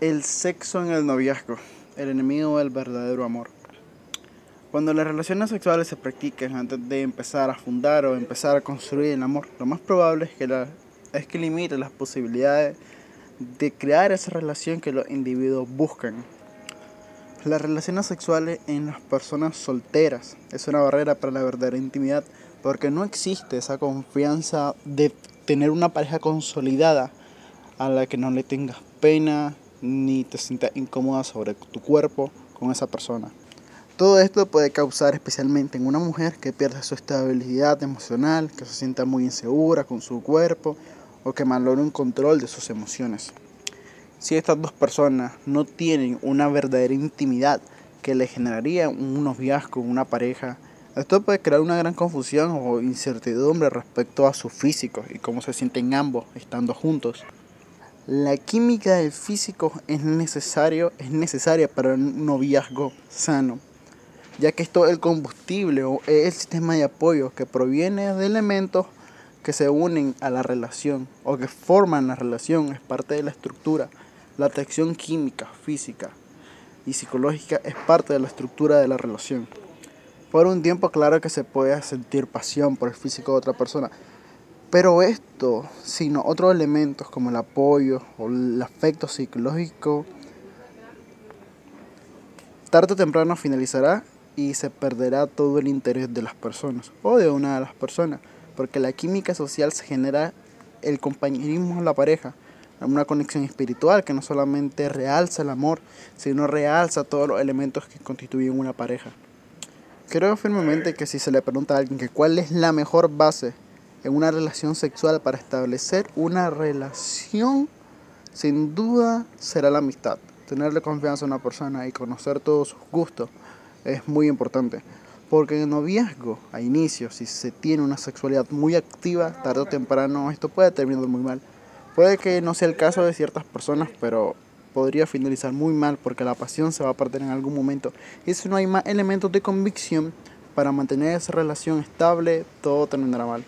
El sexo en el noviazgo, el enemigo del verdadero amor. Cuando las relaciones sexuales se practican antes de empezar a fundar o empezar a construir el amor, lo más probable es que, la, es que limite las posibilidades de crear esa relación que los individuos buscan. Las relaciones sexuales en las personas solteras es una barrera para la verdadera intimidad porque no existe esa confianza de tener una pareja consolidada a la que no le tengas pena, ni te sientas incómoda sobre tu cuerpo con esa persona. Todo esto puede causar especialmente en una mujer que pierda su estabilidad emocional, que se sienta muy insegura con su cuerpo o que malogre un control de sus emociones. Si estas dos personas no tienen una verdadera intimidad que le generaría un noviazgo, una pareja, esto puede crear una gran confusión o incertidumbre respecto a su físico y cómo se sienten ambos estando juntos. La química del físico es, necesario, es necesaria para un noviazgo sano, ya que es el combustible o el sistema de apoyo que proviene de elementos que se unen a la relación o que forman la relación, es parte de la estructura. La atracción química, física y psicológica es parte de la estructura de la relación. Por un tiempo, claro que se puede sentir pasión por el físico de otra persona, pero esto, sino otros elementos como el apoyo o el afecto psicológico, tarde o temprano finalizará y se perderá todo el interés de las personas o de una de las personas, porque la química social se genera el compañerismo en la pareja, una conexión espiritual que no solamente realza el amor, sino realza todos los elementos que constituyen una pareja. Creo firmemente que si se le pregunta a alguien que cuál es la mejor base en una relación sexual para establecer una relación, sin duda será la amistad. Tenerle confianza a una persona y conocer todos sus gustos es muy importante. Porque en el noviazgo, a inicio, si se tiene una sexualidad muy activa, tarde o temprano esto puede terminar muy mal. Puede que no sea el caso de ciertas personas, pero podría finalizar muy mal porque la pasión se va a perder en algún momento. Y si no hay más elementos de convicción para mantener esa relación estable, todo terminará mal.